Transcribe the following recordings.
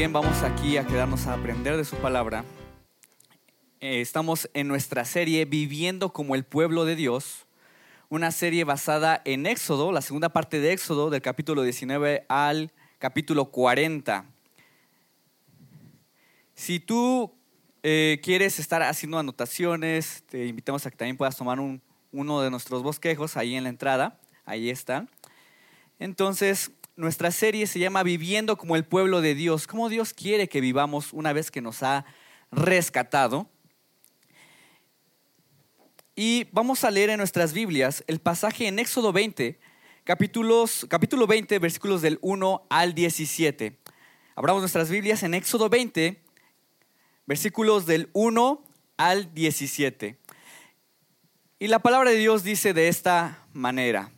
bien, vamos aquí a quedarnos a aprender de su palabra. Eh, estamos en nuestra serie Viviendo como el pueblo de Dios, una serie basada en Éxodo, la segunda parte de Éxodo, del capítulo 19 al capítulo 40. Si tú eh, quieres estar haciendo anotaciones, te invitamos a que también puedas tomar un, uno de nuestros bosquejos ahí en la entrada, ahí está. Entonces, nuestra serie se llama Viviendo como el pueblo de Dios, cómo Dios quiere que vivamos una vez que nos ha rescatado. Y vamos a leer en nuestras Biblias el pasaje en Éxodo 20, capítulos, capítulo 20, versículos del 1 al 17. Abramos nuestras Biblias en Éxodo 20, versículos del 1 al 17. Y la palabra de Dios dice de esta manera.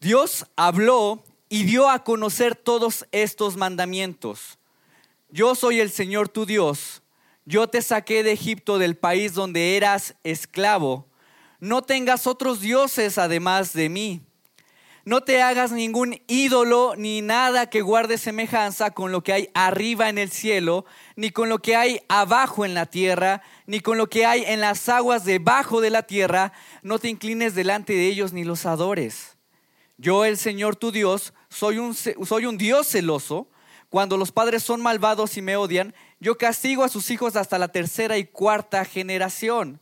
Dios habló y dio a conocer todos estos mandamientos. Yo soy el Señor tu Dios. Yo te saqué de Egipto del país donde eras esclavo. No tengas otros dioses además de mí. No te hagas ningún ídolo ni nada que guarde semejanza con lo que hay arriba en el cielo, ni con lo que hay abajo en la tierra, ni con lo que hay en las aguas debajo de la tierra. No te inclines delante de ellos ni los adores. Yo, el Señor tu Dios, soy un, soy un Dios celoso. Cuando los padres son malvados y me odian, yo castigo a sus hijos hasta la tercera y cuarta generación.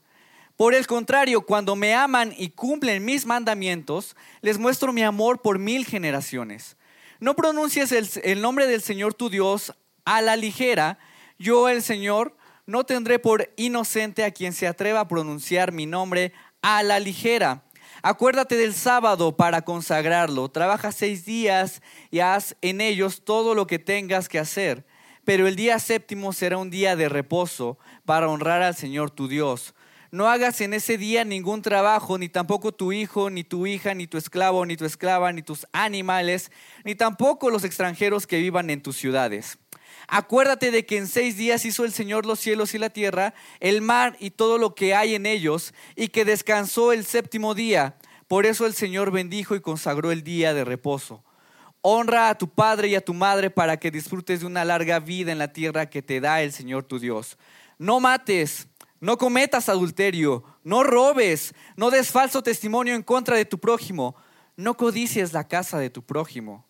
Por el contrario, cuando me aman y cumplen mis mandamientos, les muestro mi amor por mil generaciones. No pronuncies el, el, nombre del Señor tu Dios a la ligera. Yo, el Señor, no tendré por inocente a quien se atreva a pronunciar mi nombre a la ligera. Acuérdate del sábado para consagrarlo. Trabaja seis días y haz en ellos todo lo que tengas que hacer. Pero el día séptimo será un día de reposo para honrar al Señor tu Dios. No hagas en ese día ningún trabajo, ni tampoco tu hijo, ni tu hija, ni tu esclavo, ni tu esclava, ni tus animales, ni tampoco los extranjeros que vivan en tus ciudades Acuérdate de que en seis días hizo el Señor los cielos y la tierra, el mar y todo lo que hay en ellos, y que descansó el séptimo día. Por eso el Señor bendijo y consagró el día de reposo. Honra a tu padre y a tu madre para que disfrutes de una larga vida en la tierra que te da el Señor tu Dios. No mates, no cometas adulterio, no robes, no des falso testimonio en contra de tu prójimo, no codicies la casa de tu prójimo.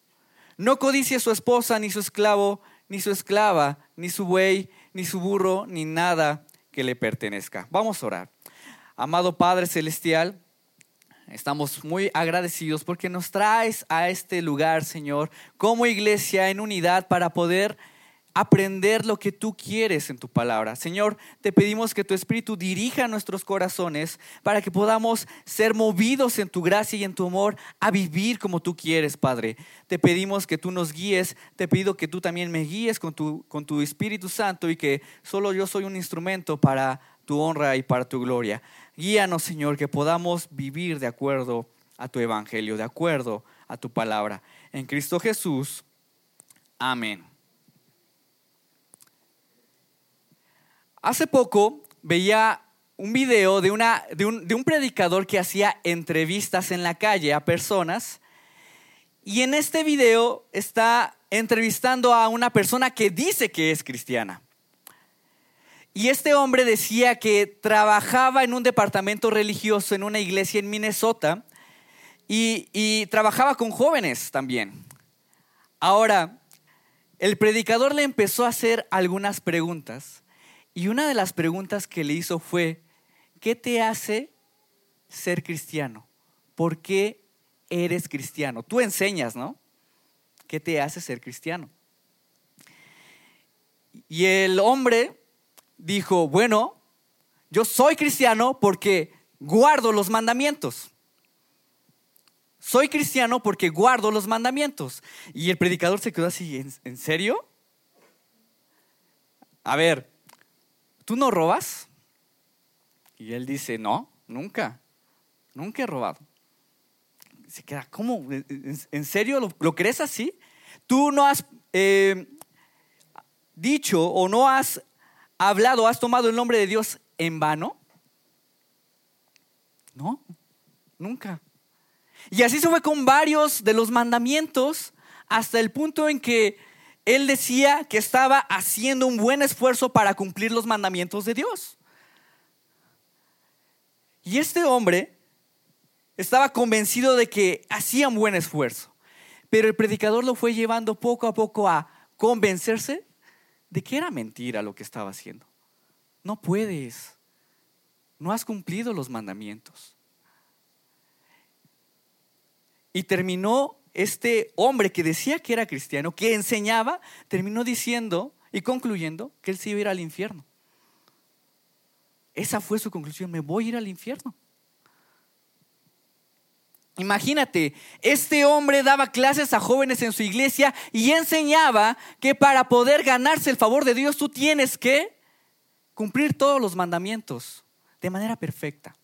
No codicies su esposa ni su esclavo, ni su esclava, ni su buey, ni su burro, ni nada que le pertenezca. Vamos a orar. Amado Padre Celestial, estamos muy agradecidos porque nos traes a este lugar, Señor, como iglesia en unidad para poder aprender lo que tú quieres en tu palabra. Señor, te pedimos que tu Espíritu dirija nuestros corazones para que podamos ser movidos en tu gracia y en tu amor a vivir como tú quieres, Padre. Te pedimos que tú nos guíes, te pido que tú también me guíes con tu, con tu Espíritu Santo y que solo yo soy un instrumento para tu honra y para tu gloria. Guíanos, Señor, que podamos vivir de acuerdo a tu Evangelio, de acuerdo a tu palabra. En Cristo Jesús. Amén. Hace poco veía un video de, una, de, un, de un predicador que hacía entrevistas en la calle a personas y en este video está entrevistando a una persona que dice que es cristiana. Y este hombre decía que trabajaba en un departamento religioso en una iglesia en Minnesota y, y, trabajaba con jóvenes también. Ahora, el predicador le empezó a hacer algunas preguntas y una de las preguntas que le hizo fue, ¿qué te hace ser cristiano? ¿Por qué eres cristiano? Tú enseñas, ¿no? ¿Qué te hace ser cristiano? Y el hombre dijo, bueno, yo soy cristiano porque guardo los mandamientos. Soy cristiano porque guardo los mandamientos. Y el predicador se quedó así, ¿en, serio? A ver, ¿tú no robas? Y él dice, no, nunca, nunca he robado. Se queda, ¿cómo? ¿En serio lo, crees así? ¿Tú no has eh, dicho o no has hablado, has tomado el nombre de Dios en vano? No, nunca. Y así se fue con varios de los mandamientos hasta el punto en que él decía que estaba haciendo un buen esfuerzo para cumplir los mandamientos de Dios. Y este hombre estaba convencido de que hacía un buen esfuerzo, pero el predicador lo fue llevando poco a poco a convencerse de que era mentira lo que estaba haciendo. No puedes, no has cumplido los mandamientos. Y terminó este hombre que decía que era cristiano, que enseñaba, terminó diciendo y concluyendo que él se iba a ir al infierno. Esa fue su conclusión, me voy a ir al infierno. Imagínate, este hombre daba clases a jóvenes en su iglesia y enseñaba que para poder ganarse el favor de Dios tú tienes que cumplir todos los mandamientos de manera perfecta.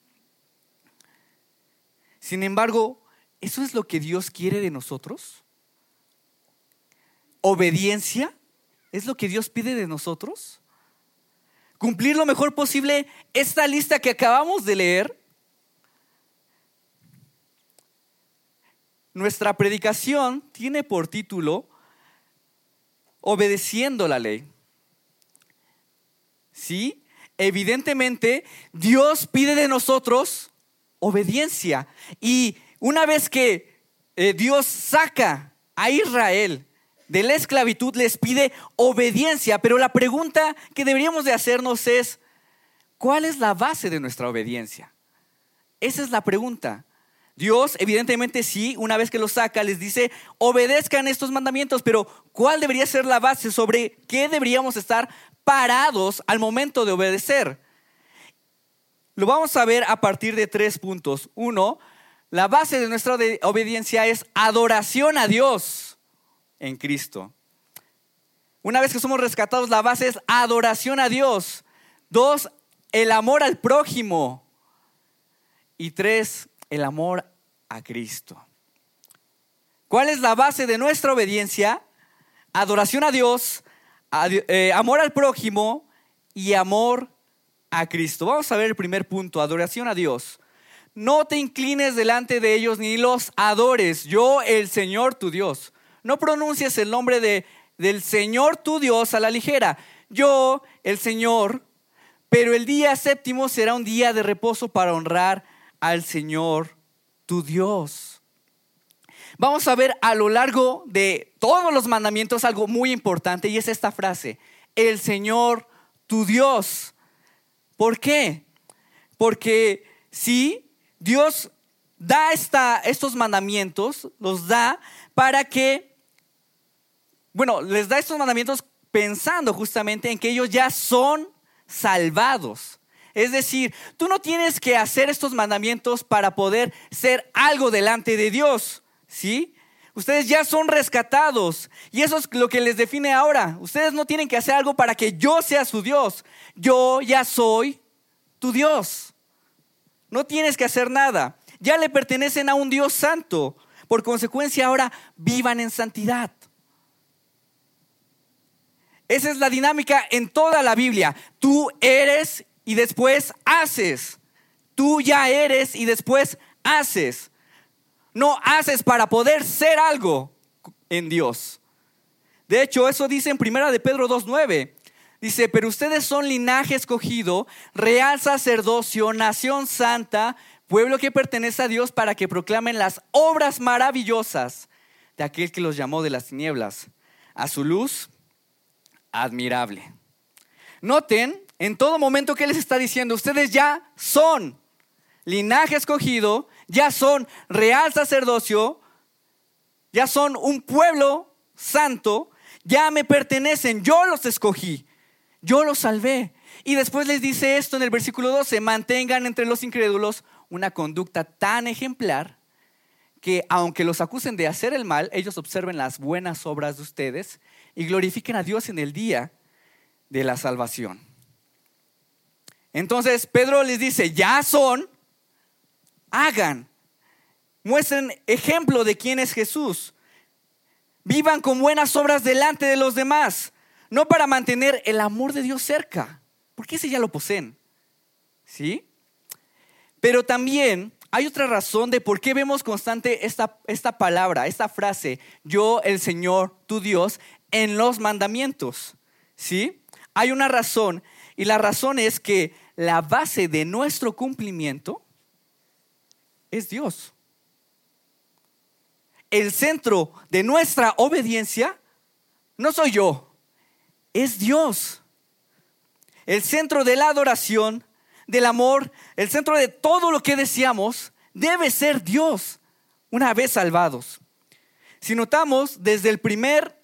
Sin embargo, ¿Eso es lo que Dios quiere de nosotros? ¿Obediencia? ¿Es lo que Dios pide de nosotros? ¿Cumplir lo mejor posible esta lista que acabamos de leer? Nuestra predicación tiene por título Obedeciendo la ley. ¿Sí? Evidentemente, Dios pide de nosotros obediencia. Y una vez que eh, Dios saca a Israel de la esclavitud, les pide obediencia, pero la pregunta que deberíamos de hacernos es, ¿cuál es la base de nuestra obediencia? Esa es la pregunta. Dios, evidentemente sí, una vez que los saca, les dice, obedezcan estos mandamientos, pero ¿cuál debería ser la base sobre qué deberíamos estar parados al momento de obedecer? Lo vamos a ver a partir de tres puntos. Uno, la base de nuestra obediencia es adoración a Dios en Cristo. Una vez que somos rescatados, la base es adoración a Dios. Dos, el amor al prójimo. Y tres, el amor a Cristo. ¿Cuál es la base de nuestra obediencia? Adoración a Dios, eh, amor al prójimo y amor a Cristo. Vamos a ver el primer punto, adoración a Dios no te inclines delante de ellos ni los adores, yo el Señor tu Dios. No pronuncies el nombre de, del Señor tu Dios a la ligera, yo el Señor, pero el día séptimo será un día de reposo para honrar al Señor tu Dios. Vamos a ver a lo largo de todos los mandamientos algo muy importante y es esta frase, el Señor tu Dios. ¿Por qué? Porque si Dios da estos mandamientos, los da para que, bueno, les da estos mandamientos pensando justamente en que ellos ya son salvados. Es decir, tú no tienes que hacer estos mandamientos para poder ser algo delante de Dios, ¿sí? Ustedes ya son rescatados y eso es lo que les define ahora. Ustedes no tienen que hacer algo para que yo sea su Dios. Yo ya soy tu Dios. No tienes que hacer nada. Ya le pertenecen a un Dios santo. Por consecuencia, ahora vivan en santidad. Esa es la dinámica en toda la Biblia. Tú eres y después haces. Tú ya eres y después haces. No haces para poder ser algo en Dios. De hecho, eso dice en Primera de Pedro 2.9. Dice, pero ustedes son linaje escogido, real sacerdocio, nación santa, pueblo que pertenece a Dios para que proclamen las obras maravillosas de aquel que los llamó de las tinieblas a su luz admirable. Noten en todo momento que les está diciendo, ustedes ya son linaje escogido, ya son real sacerdocio, ya son un pueblo santo, ya me pertenecen, yo los escogí yo los salvé. Y después les dice esto en el versículo 12, mantengan entre los incrédulos una conducta tan ejemplar que aunque los acusen de hacer el mal, ellos observen las buenas obras de ustedes y glorifiquen a Dios en el día de la salvación. Entonces Pedro les dice, ya son, hagan, muestren ejemplo de quién es Jesús, vivan con buenas obras delante de los demás no para mantener el amor de Dios cerca, porque ese ya lo poseen. ¿Sí? Pero también hay otra razón de por qué vemos constante esta, esta palabra, esta frase, yo el Señor, tu Dios, en los mandamientos. ¿Sí? Hay una razón y la razón es que la base de nuestro cumplimiento es Dios. El centro de nuestra obediencia no soy yo, es Dios. El centro de la adoración, del amor, el centro de todo lo que deseamos debe ser Dios una vez salvados. Si notamos, desde el primer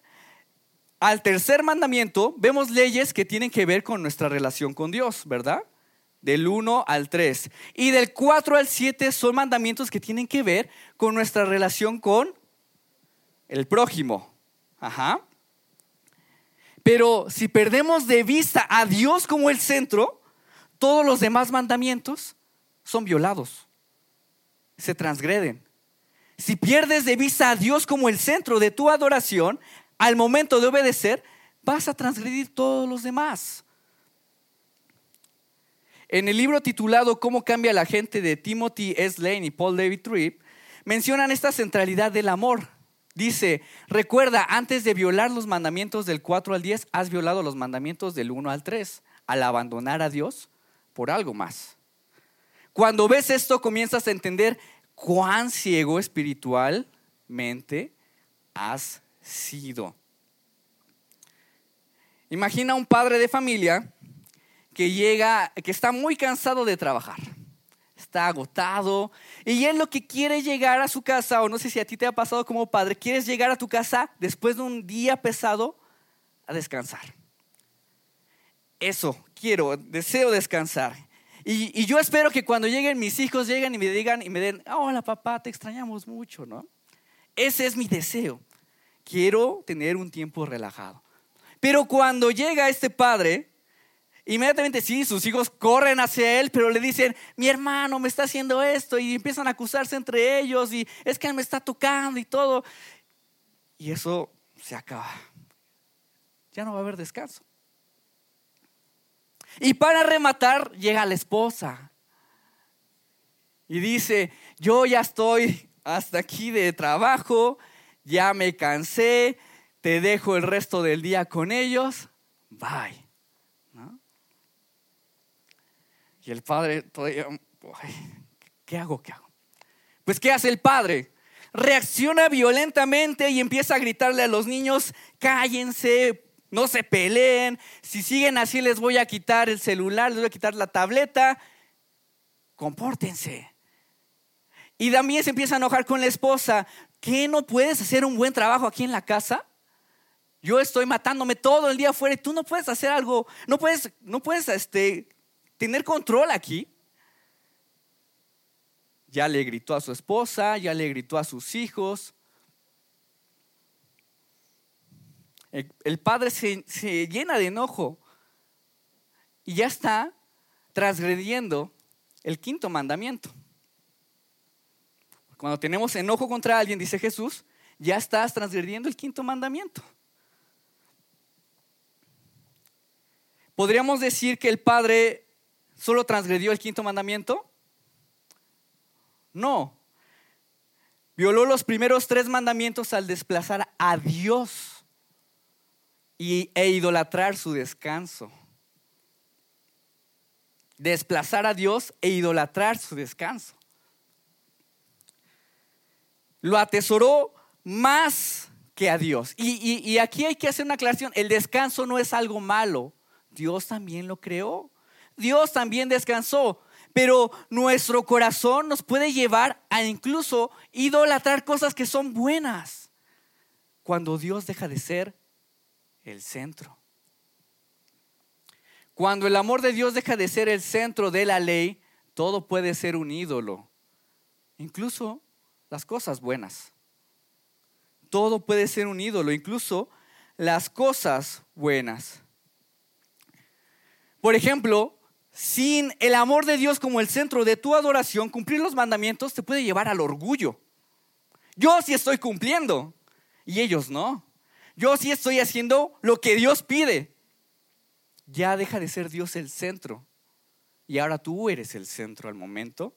al tercer mandamiento, vemos leyes que tienen que ver con nuestra relación con Dios, ¿verdad? Del 1 al 3. Y del 4 al 7 son mandamientos que tienen que ver con nuestra relación con el prójimo. Ajá. Pero si perdemos de vista a Dios como el centro, todos los demás mandamientos son violados, se transgreden. Si pierdes de vista a Dios como el centro de tu adoración, al momento de obedecer, vas a transgredir todos los demás. En el libro titulado Cómo cambia la gente de Timothy S. Lane y Paul David Tripp, mencionan esta centralidad del amor. Dice, recuerda, antes de violar los mandamientos del 4 al 10, has violado los mandamientos del 1 al 3, al abandonar a Dios por algo más. Cuando ves esto, comienzas a entender cuán ciego espiritualmente has sido. Imagina un padre de familia que llega, que está muy cansado de trabajar, está agotado y él lo que quiere llegar a su casa, o no sé si a ti te ha pasado como padre, quieres llegar a tu casa después de un día pesado a descansar. Eso, quiero, deseo descansar. Y, yo espero que cuando lleguen mis hijos, lleguen y me digan y me den, hola papá, te extrañamos mucho, ¿no? Ese es mi deseo. Quiero tener un tiempo relajado. Pero cuando llega este padre, inmediatamente sí, sus hijos corren hacia él, pero le dicen, mi hermano me está haciendo esto y empiezan a acusarse entre ellos y es que él me está tocando y todo. Y eso se acaba. Ya no va a haber descanso. Y para rematar, llega la esposa y dice, yo ya estoy hasta aquí de trabajo, ya me cansé, te dejo el resto del día con ellos, bye. Y el padre todavía, ¿qué hago? ¿Qué hago? Pues ¿qué hace el padre? Reacciona violentamente y empieza a gritarle a los niños, cállense, no se peleen. Si siguen así, les voy a quitar el celular, les voy a quitar la tableta. Compórtense. Y también se empieza a enojar con la esposa. ¿Qué no puedes hacer un buen trabajo aquí en la casa? Yo estoy matándome todo el día afuera y tú no puedes hacer algo, no puedes, no puedes este, tener control aquí. Ya le gritó a su esposa, ya le gritó a sus hijos. El, padre se, llena de enojo y ya está transgrediendo el quinto mandamiento. Cuando tenemos enojo contra alguien, dice Jesús, ya estás transgrediendo el quinto mandamiento. ¿Podríamos decir que el Padre solo transgredió el quinto mandamiento? No. Violó los primeros tres mandamientos al desplazar a Dios e idolatrar su descanso. Desplazar a Dios e idolatrar su descanso. Lo atesoró más que a Dios. Y, y, aquí hay que hacer una aclaración. El descanso no es algo malo. Dios también lo creó. Dios también descansó. Pero nuestro corazón nos puede llevar a incluso idolatrar cosas que son buenas. Cuando Dios deja de ser el centro. Cuando el amor de Dios deja de ser el centro de la ley, todo puede ser un ídolo, incluso las cosas buenas. Todo puede ser un ídolo, incluso las cosas buenas. Por ejemplo, sin el amor de Dios como el centro de tu adoración, cumplir los mandamientos te puede llevar al orgullo. Yo sí estoy cumpliendo y ellos no. Yo sí estoy haciendo lo que Dios pide. Ya deja de ser Dios el centro. Y ahora tú eres el centro al momento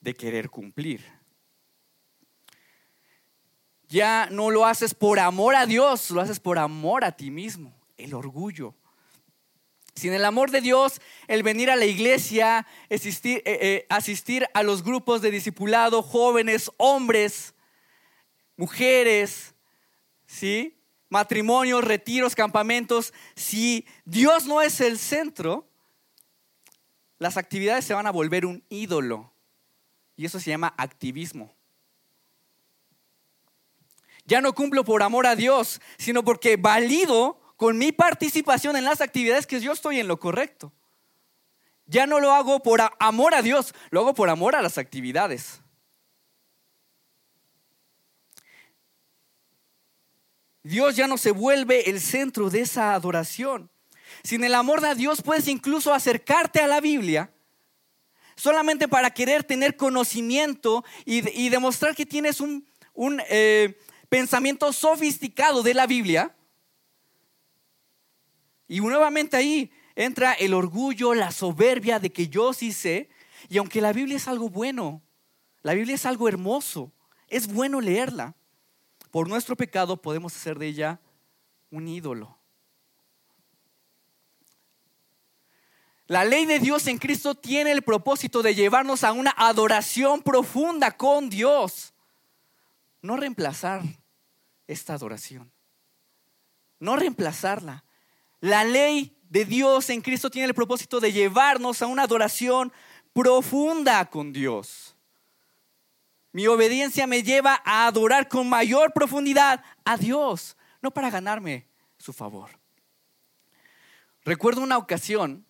de querer cumplir. ya no lo haces por amor a Dios, lo haces por amor a ti mismo, el orgullo. Sin el amor de Dios, el venir a la iglesia, asistir, eh, eh, asistir a los grupos de discipulado, jóvenes, hombres, mujeres, ¿sí? matrimonios, retiros, campamentos, si Dios no es el centro, las actividades se van a volver un ídolo. Y eso se llama activismo. Ya no cumplo por amor a Dios, sino porque valido con mi participación en las actividades que yo estoy en lo correcto. Ya no lo hago por amor a Dios, lo hago por amor a las actividades. Dios ya no se vuelve el centro de esa adoración. Sin el amor de Dios puedes incluso acercarte a la Biblia solamente para querer tener conocimiento y, demostrar que tienes un, eh, pensamiento sofisticado de la Biblia. Y nuevamente ahí entra el orgullo, la soberbia de que yo sí sé. Y aunque la Biblia es algo bueno, la Biblia es algo hermoso, es bueno leerla. Por nuestro pecado podemos hacer de ella un ídolo. La ley de Dios en Cristo tiene el propósito de llevarnos a una adoración profunda con Dios. No reemplazar esta adoración. No reemplazarla. La ley de Dios en Cristo tiene el propósito de llevarnos a una adoración profunda con Dios. Mi obediencia me lleva a adorar con mayor profundidad a Dios, no para ganarme su favor. Recuerdo una ocasión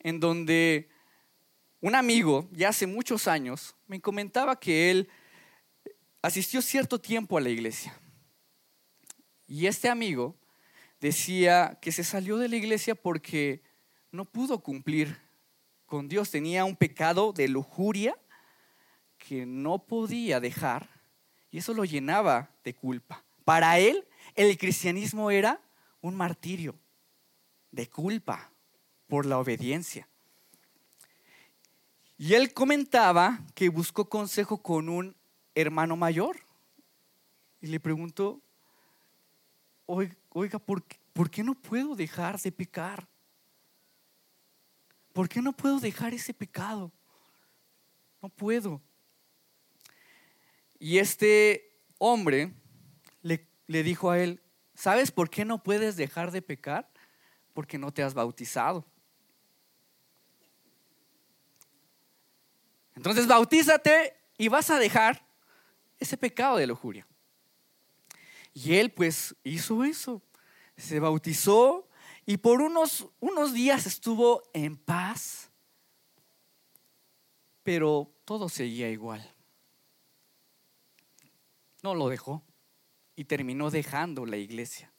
en donde un amigo, ya hace muchos años, me comentaba que él asistió cierto tiempo a la iglesia. Y este amigo decía que se salió de la iglesia porque no pudo cumplir con Dios. Tenía un pecado de lujuria que no podía dejar y eso lo llenaba de culpa. Para él, el cristianismo era un martirio de culpa por la obediencia. Y él comentaba que buscó consejo con un hermano mayor y le preguntó, oiga, ¿por, qué, ¿por qué no puedo dejar de pecar? ¿Por qué no puedo dejar ese pecado? No puedo. Y este hombre le, le, dijo a él, ¿sabes por qué no puedes dejar de pecar? Porque no te has bautizado. Entonces bautízate y vas a dejar ese pecado de lujuria. Y él pues hizo eso, se bautizó y por unos, unos días estuvo en paz, pero todo seguía igual. No lo dejó y terminó dejando la iglesia.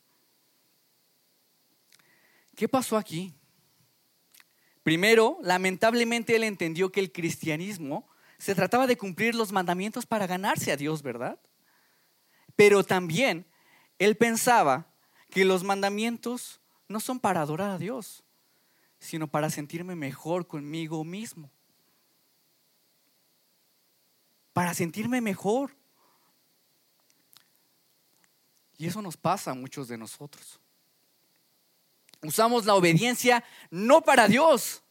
¿Qué pasó aquí? Primero, lamentablemente él entendió que el cristianismo se trataba de cumplir los mandamientos para ganarse a Dios, ¿verdad? Pero también él pensaba que los mandamientos no son para adorar a Dios, sino para sentirme mejor conmigo mismo. Para sentirme mejor. Y eso nos pasa a muchos de nosotros. Usamos la obediencia no para Dios.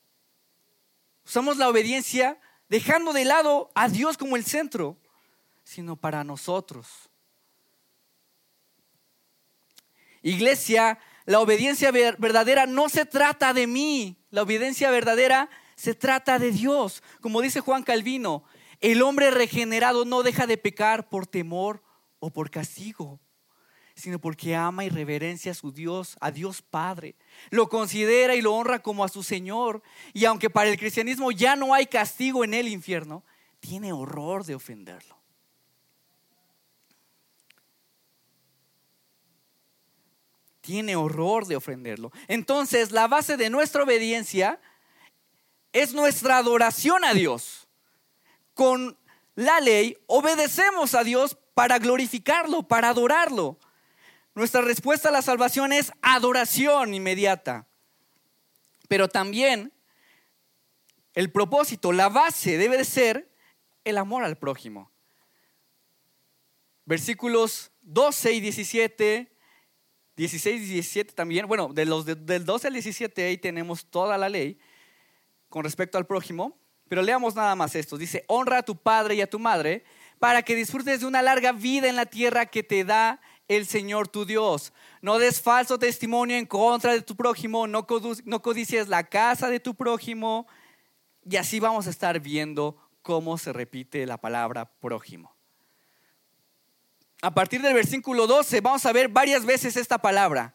Usamos la obediencia dejando de lado a Dios como el centro, sino para nosotros. Iglesia, la obediencia verdadera no se trata de mí, la obediencia verdadera se trata de Dios. Como dice Juan Calvino, el hombre regenerado no deja de pecar por temor o por castigo, sino porque ama y reverencia a su Dios, a Dios Padre. Lo considera y lo honra como a su Señor. Y aunque para el cristianismo ya no hay castigo en el infierno, tiene horror de ofenderlo. Tiene horror de ofenderlo. Entonces, la base de nuestra obediencia es nuestra adoración a Dios. Con la ley obedecemos a Dios para glorificarlo, para adorarlo. Nuestra respuesta a la salvación es adoración inmediata. Pero también el propósito, la base debe de ser el amor al prójimo. versículos 12 y 17, 16 y 17 también, bueno, de los del 12 al 17 ahí tenemos toda la ley con respecto al prójimo, pero leamos nada más esto. Dice, honra a tu padre y a tu madre para que disfrutes de una larga vida en la tierra que te da el Señor tu Dios. No des falso testimonio en contra de tu prójimo, no, no codicies la casa de tu prójimo. Y así vamos a estar viendo cómo se repite la palabra prójimo. A partir del versículo 12 vamos a ver varias veces esta palabra,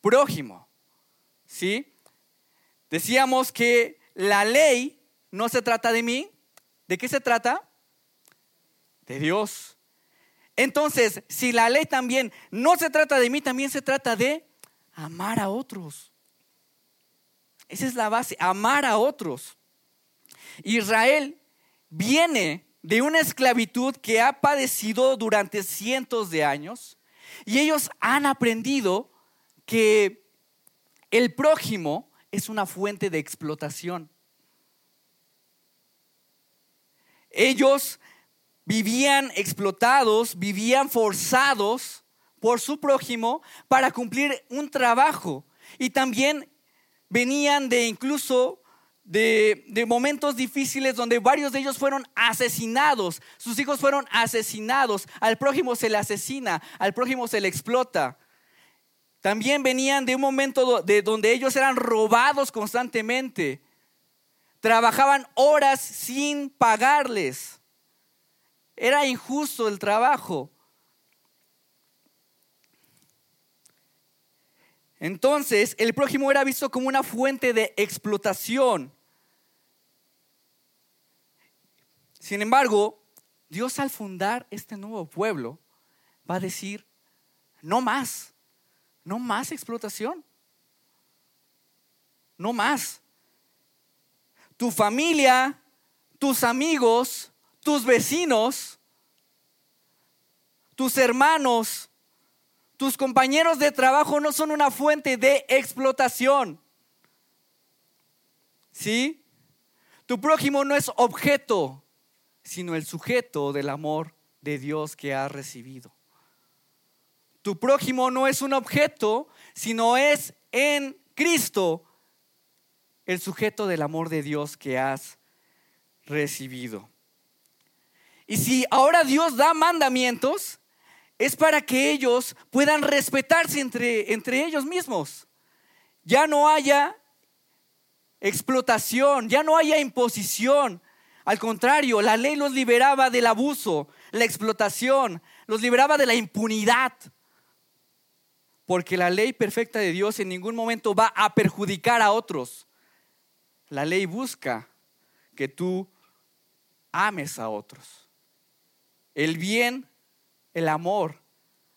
prójimo. ¿Sí? Decíamos que la ley no se trata de mí. ¿De qué se trata? De Dios. Entonces, si la ley también no se trata de mí, también se trata de amar a otros. Esa es la base, amar a otros. Israel viene de una esclavitud que ha padecido durante cientos de años y ellos han aprendido que el prójimo es una fuente de explotación. Ellos vivían explotados, vivían forzados por su prójimo para cumplir un trabajo. Y también venían de incluso de, momentos difíciles donde varios de ellos fueron asesinados, sus hijos fueron asesinados, al prójimo se le asesina, al prójimo se le explota. También venían de un momento de donde ellos eran robados constantemente, trabajaban horas sin pagarles. Era injusto el trabajo. Entonces, el prójimo era visto como una fuente de explotación. Sin embargo, Dios al fundar este nuevo pueblo va a decir, no más, no más explotación, no más. Tu familia, tus amigos, tus vecinos, tus hermanos, tus compañeros de trabajo no son una fuente de explotación. ¿Sí? Tu prójimo no es objeto, sino el sujeto del amor de Dios que has recibido. Tu prójimo no es un objeto, sino es en Cristo el sujeto del amor de Dios que has recibido. Y si ahora Dios da mandamientos, es para que ellos puedan respetarse entre, entre ellos mismos. Ya no haya explotación, ya no haya imposición. Al contrario, la ley los liberaba del abuso, la explotación, los liberaba de la impunidad. Porque la ley perfecta de Dios en ningún momento va a perjudicar a otros. La ley busca que tú ames a otros el bien, el amor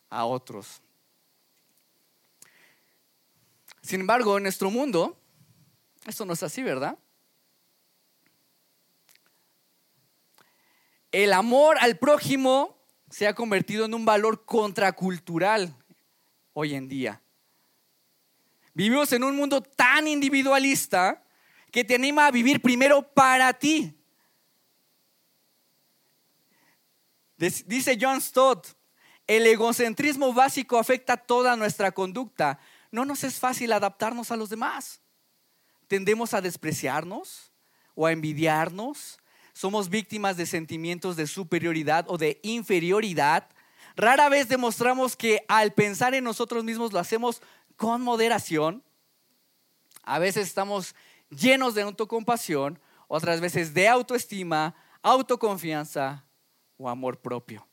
a otros. Sin embargo, en nuestro mundo, esto no es así, ¿verdad? El amor al prójimo se ha convertido en un valor contracultural hoy en día. Vivimos en un mundo tan individualista que te anima a vivir primero para ti. Dice John Stott, el egocentrismo básico afecta toda nuestra conducta. No nos es fácil adaptarnos a los demás. Tendemos a despreciarnos o a envidiarnos. Somos víctimas de sentimientos de superioridad o de inferioridad. Rara vez demostramos que al pensar en nosotros mismos lo hacemos con moderación. A veces estamos llenos de autocompasión, otras veces de autoestima, autoconfianza o amor propio.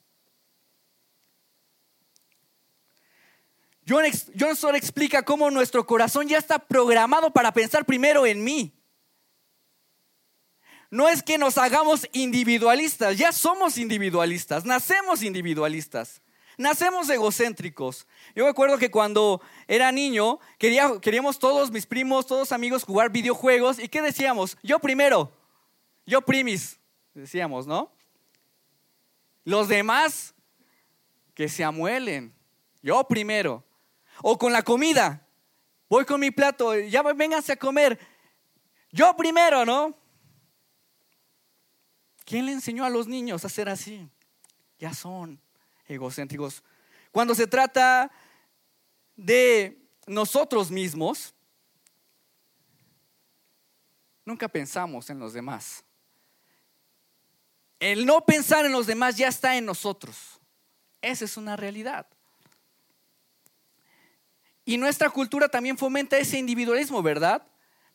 John, explica cómo nuestro corazón ya está programado para pensar primero en mí. No es que nos hagamos individualistas, ya somos individualistas, nacemos individualistas, nacemos egocéntricos. Yo me acuerdo que cuando era niño queríamos todos, mis primos, todos amigos, jugar videojuegos y ¿qué decíamos? Yo primero, yo primis, decíamos, ¿no? Los demás que se amuelen. Yo primero. O con la comida. Voy con mi plato, ya vénganse a comer. Yo primero, ¿no? ¿Quién le enseñó a los niños a ser así? Ya son egocéntricos. Cuando se trata de nosotros mismos, nunca pensamos en los demás. El no pensar en los demás ya está en nosotros. Esa es una realidad. Y nuestra cultura también fomenta ese individualismo, ¿verdad?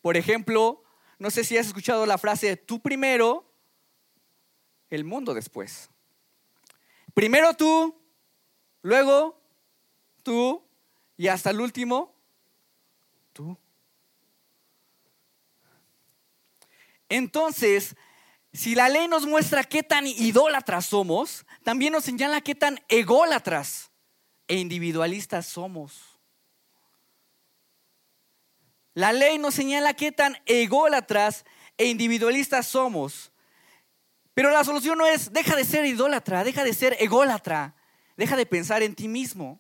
Por ejemplo, no sé si has escuchado la frase, tú primero, el mundo después. Primero tú, luego tú y hasta el último, tú. Entonces, si la ley nos muestra qué tan idólatras somos, también nos señala qué tan ególatras e individualistas somos. La ley nos señala qué tan ególatras e individualistas somos. Pero la solución no es, deja de ser idólatra, deja de ser ególatra, deja de pensar en ti mismo.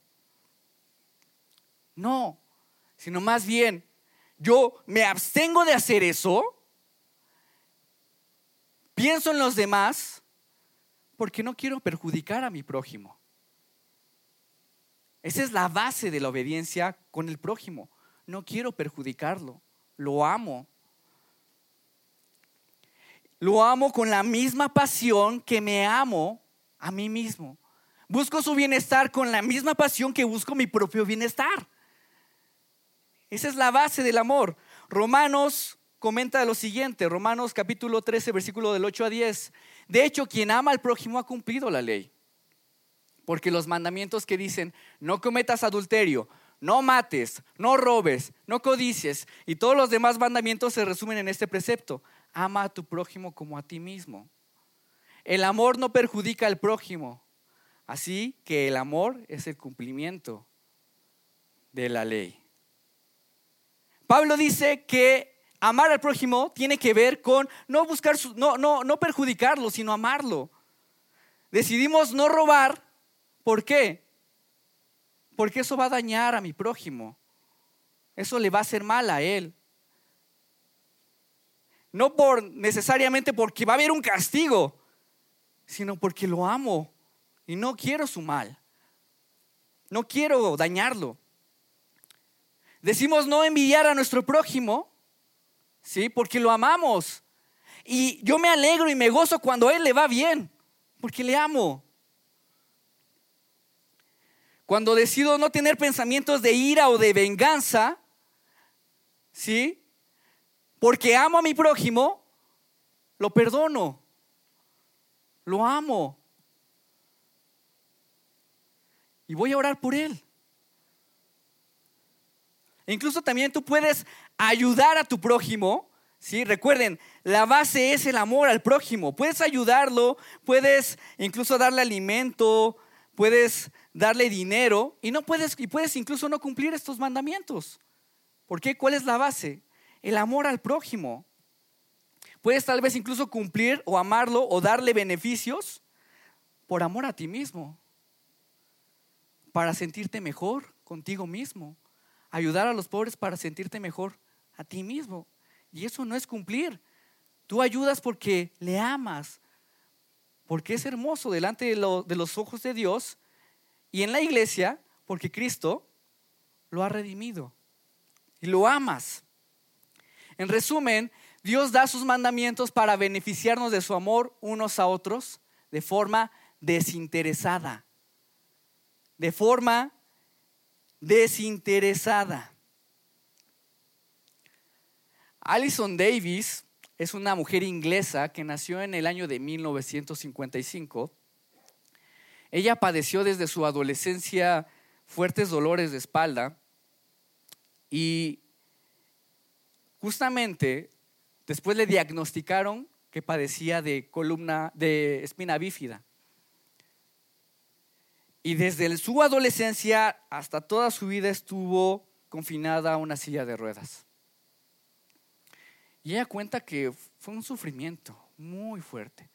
No, sino más bien, yo me abstengo de hacer eso, pienso en los demás, porque no quiero perjudicar a mi prójimo. Esa es la base de la obediencia con el prójimo no quiero perjudicarlo, lo amo. Lo amo con la misma pasión que me amo a mí mismo. Busco su bienestar con la misma pasión que busco mi propio bienestar. Esa es la base del amor. Romanos comenta lo siguiente, Romanos capítulo 13, versículo del 8 a 10. De hecho, quien ama al prójimo ha cumplido la ley. Porque los mandamientos que dicen, no cometas adulterio, no mates, no robes, no codicies y todos los demás mandamientos se resumen en este precepto. Ama a tu prójimo como a ti mismo. El amor no perjudica al prójimo, así que el amor es el cumplimiento de la ley. Pablo dice que amar al prójimo tiene que ver con no buscar no, no, no perjudicarlo, sino amarlo. Decidimos no robar, ¿por qué? porque eso va a dañar a mi prójimo. Eso le va a hacer mal a él. No por necesariamente porque va a haber un castigo, sino porque lo amo y no quiero su mal. No quiero dañarlo. Decimos no envidiar a nuestro prójimo, ¿sí? Porque lo amamos. Y yo me alegro y me gozo cuando a él le va bien, porque le amo. Cuando decido no tener pensamientos de ira o de venganza, ¿sí? Porque amo a mi prójimo, lo perdono, lo amo. Y voy a orar por él. Incluso también tú puedes ayudar a tu prójimo. ¿sí? Recuerden, la base es el amor al prójimo. Puedes ayudarlo, puedes incluso darle alimento, puedes darle dinero y no puedes y puedes incluso no cumplir estos mandamientos. ¿Por qué? ¿Cuál es la base? El amor al prójimo. Puedes tal vez incluso cumplir o amarlo o darle beneficios por amor a ti mismo. Para sentirte mejor contigo mismo. Ayudar a los pobres para sentirte mejor a ti mismo. Y eso no es cumplir. Tú ayudas porque le amas, porque es hermoso delante de, los ojos de Dios y en la iglesia porque Cristo lo ha redimido y lo amas. En resumen, Dios da sus mandamientos para beneficiarnos de su amor unos a otros de forma desinteresada. De forma desinteresada. Alison Davis es una mujer inglesa que nació en el año de 1955. Ella padeció desde su adolescencia fuertes dolores de espalda y justamente después le diagnosticaron que padecía de columna de espina bífida. Y desde su adolescencia hasta toda su vida estuvo confinada a una silla de ruedas. Y ella cuenta que fue un sufrimiento muy fuerte.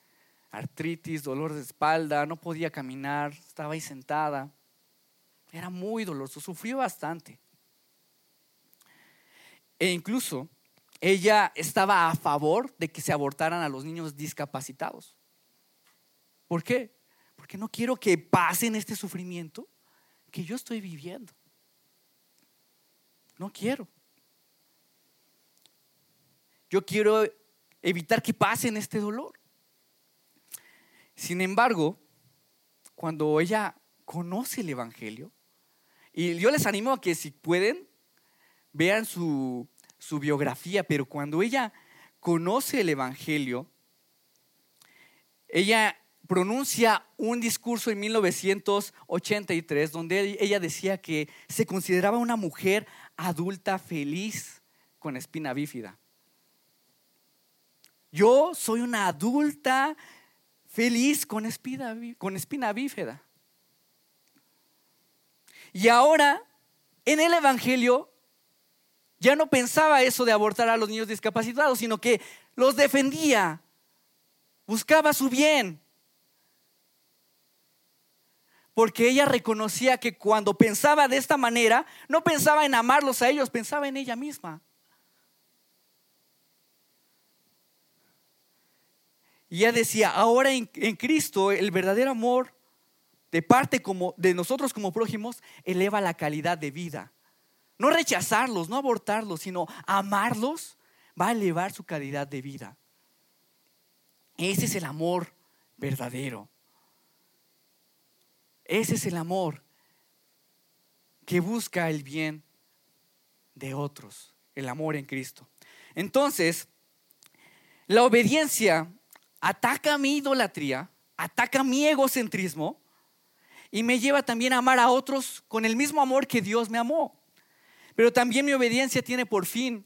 Artritis, dolor de espalda, no podía caminar, estaba ahí sentada. Era muy doloroso, sufrió bastante. E incluso ella estaba a favor de que se abortaran a los niños discapacitados. ¿Por qué? Porque no quiero que pasen este sufrimiento que yo estoy viviendo. No quiero. Yo quiero evitar que pasen este dolor. Sin embargo, cuando ella conoce el Evangelio, y yo les animo a que si pueden, vean su, su biografía, pero cuando ella conoce el Evangelio, ella pronuncia un discurso en 1983 donde ella decía que se consideraba una mujer adulta feliz con espina bífida. Yo soy una adulta feliz con espina, con espina bífida. Y ahora, en el Evangelio, ya no pensaba eso de abortar a los niños discapacitados, sino que los defendía, buscaba su bien. Porque ella reconocía que cuando pensaba de esta manera, no pensaba en amarlos a ellos, pensaba en ella misma. Y ella decía, ahora en, Cristo el verdadero amor de parte como, de nosotros como prójimos eleva la calidad de vida. No rechazarlos, no abortarlos, sino amarlos va a elevar su calidad de vida. Ese es el amor verdadero. Ese es el amor que busca el bien de otros, el amor en Cristo. Entonces, la obediencia ataca mi idolatría, ataca mi egocentrismo y me lleva también a amar a otros con el mismo amor que Dios me amó. Pero también mi obediencia tiene por fin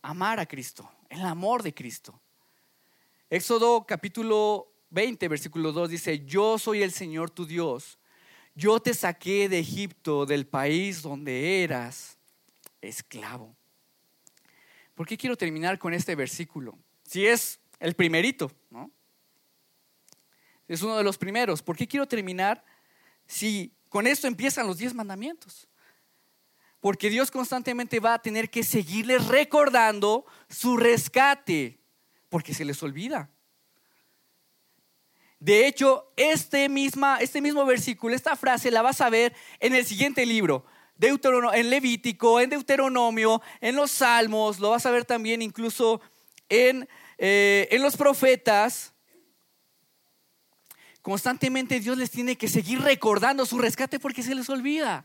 amar a Cristo, el amor de Cristo. Éxodo capítulo 20, versículo 2 dice, yo soy el Señor tu Dios, yo te saqué de Egipto, del país donde eras esclavo. ¿Por qué quiero terminar con este versículo? Si es el primerito, ¿no? Es uno de los primeros. ¿Por qué quiero terminar si con esto empiezan los diez mandamientos? Porque Dios constantemente va a tener que seguirles recordando su rescate, porque se les olvida. De hecho, este, misma, este mismo versículo, esta frase la vas a ver en el siguiente libro, en Levítico, en Deuteronomio, en los Salmos, lo vas a ver también incluso en eh, en los profetas, constantemente Dios les tiene que seguir recordando su rescate porque se les olvida.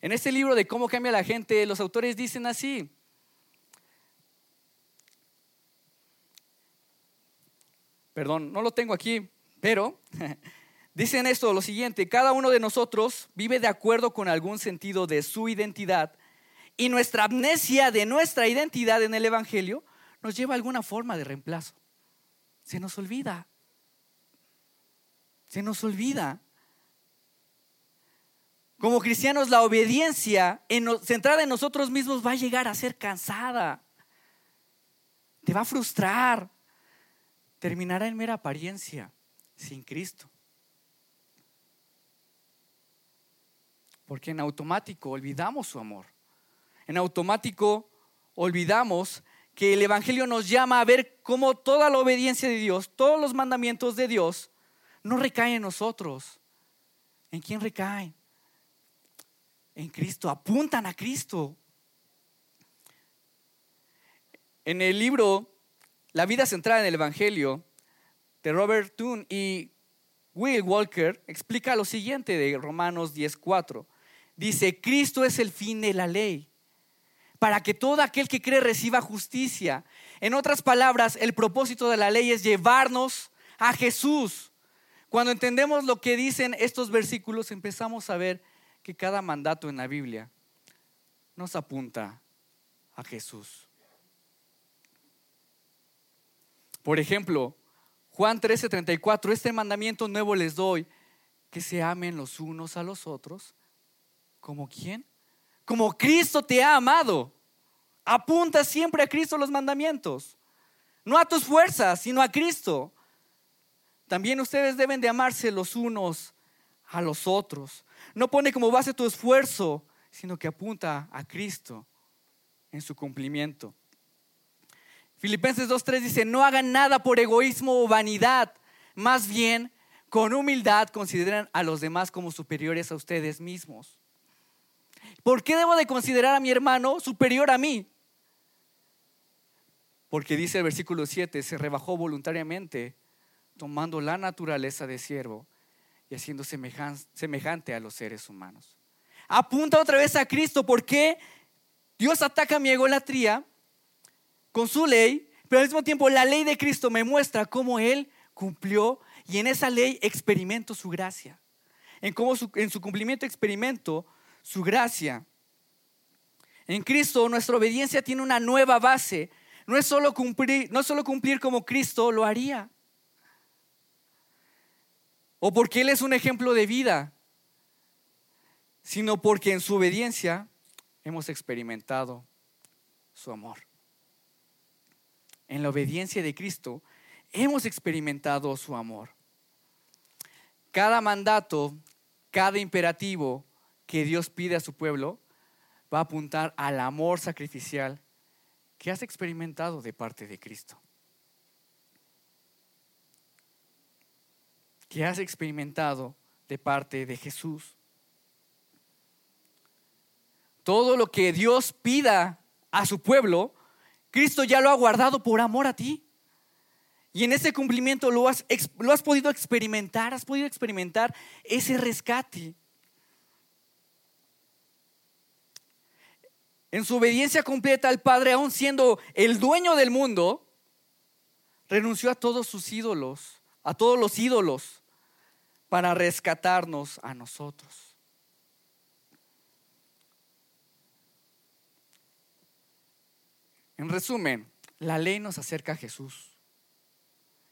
En este libro de cómo cambia la gente, los autores dicen así. Perdón, no lo tengo aquí, pero dicen esto, lo siguiente, cada uno de nosotros vive de acuerdo con algún sentido de su identidad y nuestra amnesia de nuestra identidad en el Evangelio nos lleva a alguna forma de reemplazo. Se nos olvida. Se nos olvida. Como cristianos, la obediencia centrada en nosotros mismos va a llegar a ser cansada. Te va a frustrar. Terminará en mera apariencia sin Cristo. Porque en automático olvidamos su amor en automático olvidamos que el Evangelio nos llama a ver cómo toda la obediencia de Dios, todos los mandamientos de Dios, no recaen en nosotros. ¿En quién recaen? En Cristo, apuntan a Cristo. En el libro La vida centrada en el Evangelio de Robert Toon y Will Walker explica lo siguiente de Romanos 10:4. Dice, Cristo es el fin de la ley para que todo aquel que cree reciba justicia. En otras palabras, el propósito de la ley es llevarnos a Jesús. Cuando entendemos lo que dicen estos versículos, empezamos a ver que cada mandato en la Biblia nos apunta a Jesús. Por ejemplo, Juan 13:34, este mandamiento nuevo les doy, que se amen los unos a los otros. ¿Como quién? como Cristo te ha amado. Apunta siempre a Cristo los mandamientos. No a tus fuerzas, sino a Cristo. También ustedes deben de amarse los unos a los otros. No pone como base tu esfuerzo, sino que apunta a Cristo en su cumplimiento. Filipenses 2.3 dice, no hagan nada por egoísmo o vanidad, Más bien, con humildad consideran a los demás como superiores a ustedes mismos. ¿Por qué debo de considerar a mi hermano superior a mí? Porque dice el versículo 7, se rebajó voluntariamente, tomando la naturaleza de siervo y haciendo semejante a los seres humanos. Apunta otra vez a Cristo, porque Dios ataca mi egolatría con su ley, pero al mismo tiempo la ley de Cristo me muestra cómo Él cumplió y en esa ley experimento su gracia. En cómo en su cumplimiento experimento su gracia. En Cristo nuestra obediencia tiene una nueva base. No es solo cumplir, no es solo cumplir como Cristo lo haría. O porque Él es un ejemplo de vida, sino porque en su obediencia hemos experimentado su amor. En la obediencia de Cristo hemos experimentado su amor. Cada mandato, cada imperativo que Dios pide a su pueblo va a apuntar al amor sacrificial que has experimentado de parte de Cristo. Que has experimentado de parte de Jesús. Todo lo que Dios pida a su pueblo, Cristo ya lo ha guardado por amor a ti. Y en ese cumplimiento lo has, lo has podido experimentar, has podido experimentar ese rescate. En su obediencia completa al Padre, aún siendo el dueño del mundo, renunció a todos sus ídolos, a todos los ídolos, para rescatarnos a nosotros. En resumen, la ley nos acerca a Jesús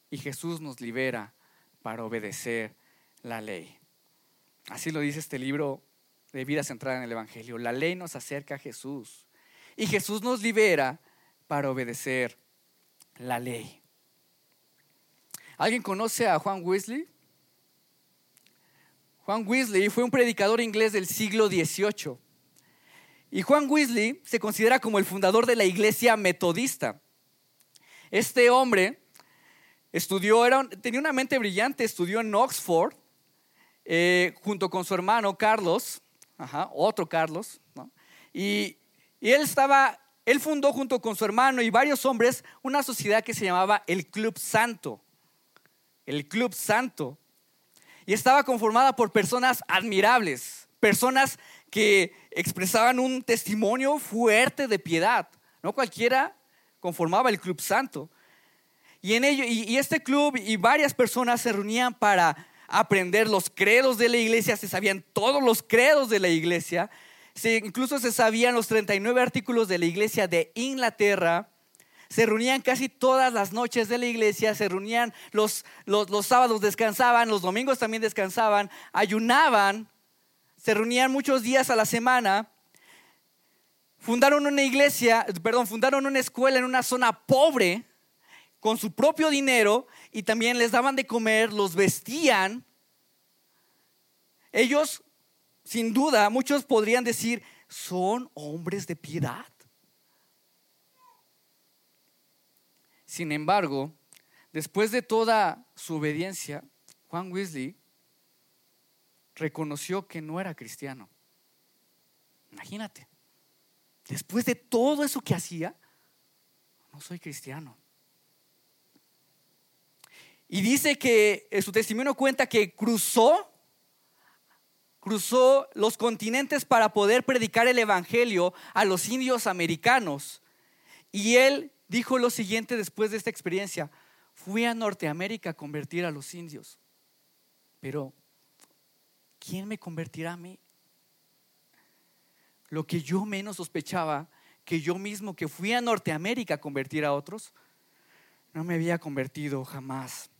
y Jesús nos libera para obedecer la ley. Así lo dice este libro de vida centrada en el Evangelio. La ley nos acerca a Jesús y Jesús nos libera para obedecer la ley. ¿Alguien conoce a Juan Wesley? Juan Wesley fue un predicador inglés del siglo XVIII. Y Juan Wesley se considera como el fundador de la iglesia metodista. Este hombre Estudió, tenía una mente brillante, estudió en Oxford eh, junto con su hermano Carlos, otro Carlos, y, y él estaba, él fundó junto con su hermano y varios hombres una sociedad que se llamaba el Club Santo, el Club Santo, y estaba conformada por personas admirables, personas que expresaban un testimonio fuerte de piedad. No cualquiera conformaba el Club Santo. Y, en ello, y, este club y varias personas se reunían para aprender los credos de la iglesia, se sabían todos los credos de la iglesia, incluso se sabían los 39 artículos de la iglesia de Inglaterra, se reunían casi todas las noches de la iglesia, se reunían los, los, los, sábados, descansaban, los domingos también descansaban, ayunaban, se reunían muchos días a la semana, fundaron una iglesia, perdón, fundaron una escuela en una zona pobre con su propio dinero y también les daban de comer, los vestían. Ellos, sin duda, muchos podrían decir, son hombres de piedad. Sin embargo, después de toda su obediencia, Juan Wesley reconoció que no era cristiano. Imagínate, después de todo eso que hacía, no soy cristiano. Y dice que su testimonio cuenta que cruzó, cruzó los continentes para poder predicar el Evangelio a los indios americanos. Y él dijo lo siguiente después de esta experiencia, fui a Norteamérica a convertir a los indios, pero ¿quién me convertirá a mí? Lo que yo menos sospechaba, que yo mismo que fui a Norteamérica a convertir a otros, no me había convertido jamás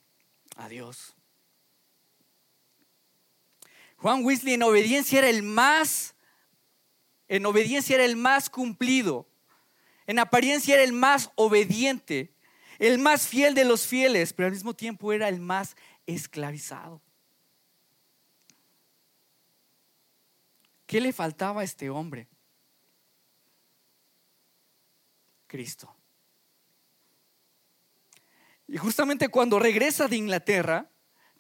a Dios. Juan Wesley en obediencia era el más, en obediencia era el más cumplido, en apariencia era el más obediente, el más fiel de los fieles, pero al mismo tiempo era el más esclavizado. ¿Qué le faltaba a este hombre? Cristo. Y justamente cuando regresa de Inglaterra,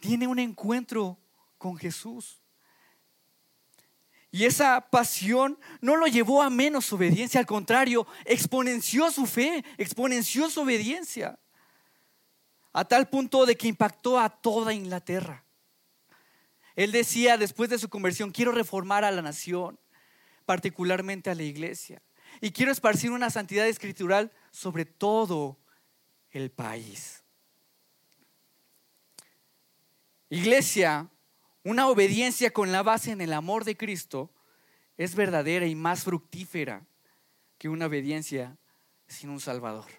tiene un encuentro con Jesús. Y esa pasión no lo llevó a menos obediencia, al contrario, exponenció su fe, exponenció su obediencia, a tal punto de que impactó a toda Inglaterra. Él decía después de su conversión, quiero reformar a la nación, particularmente a la iglesia, y quiero esparcir una santidad escritural sobre todo el país. Iglesia, una obediencia con la base en el amor de Cristo es verdadera y más fructífera que una obediencia sin un Salvador.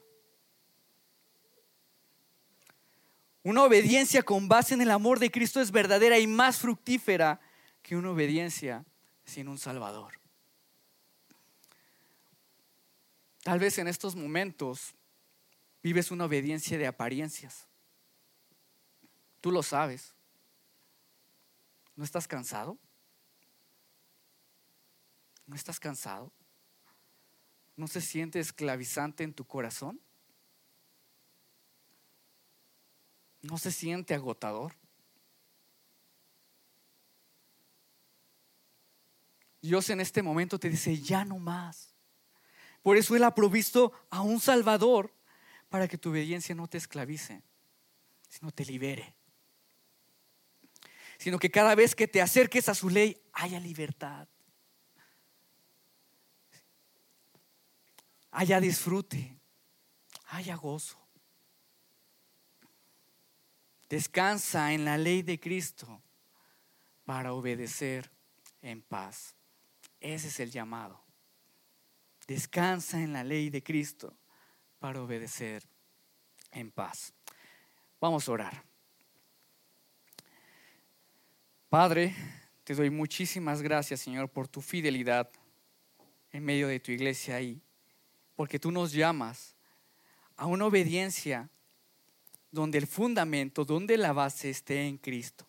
Una obediencia con base en el amor de Cristo es verdadera y más fructífera que una obediencia sin un Salvador. Tal vez en estos momentos vives una obediencia de apariencias. Tú lo sabes. ¿No estás cansado? ¿No estás cansado? ¿No se siente esclavizante en tu corazón? ¿No se siente agotador? Dios en este momento te dice, ya no más. Por eso Él ha provisto a un Salvador para que tu obediencia no te esclavice, sino te libere sino que cada vez que te acerques a su ley haya libertad, haya disfrute, haya gozo. Descansa en la ley de Cristo para obedecer en paz. Ese es el llamado. Descansa en la ley de Cristo para obedecer en paz. Vamos a orar. Padre, te doy muchísimas gracias, Señor, por tu fidelidad en medio de tu iglesia ahí, porque tú nos llamas a una obediencia donde el fundamento, donde la base esté en Cristo,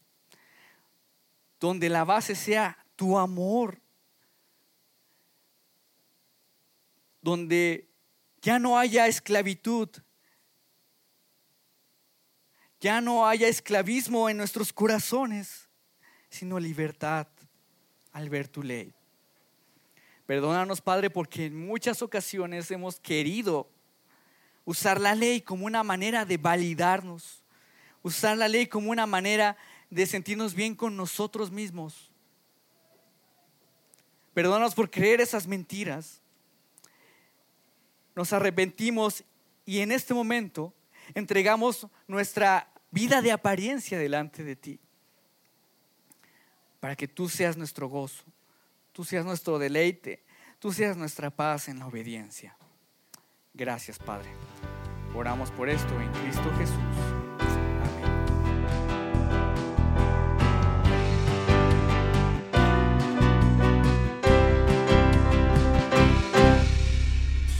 donde la base sea tu amor, donde ya no haya esclavitud, ya no haya esclavismo en nuestros corazones sino libertad al ver tu ley. Perdónanos, Padre, porque en muchas ocasiones hemos querido usar la ley como una manera de validarnos, usar la ley como una manera de sentirnos bien con nosotros mismos. Perdónanos por creer esas mentiras. Nos arrepentimos y en este momento entregamos nuestra vida de apariencia delante de ti para que tú seas nuestro gozo, tú seas nuestro deleite, tú seas nuestra paz en la obediencia. Gracias, Padre. Oramos por esto en Cristo Jesús.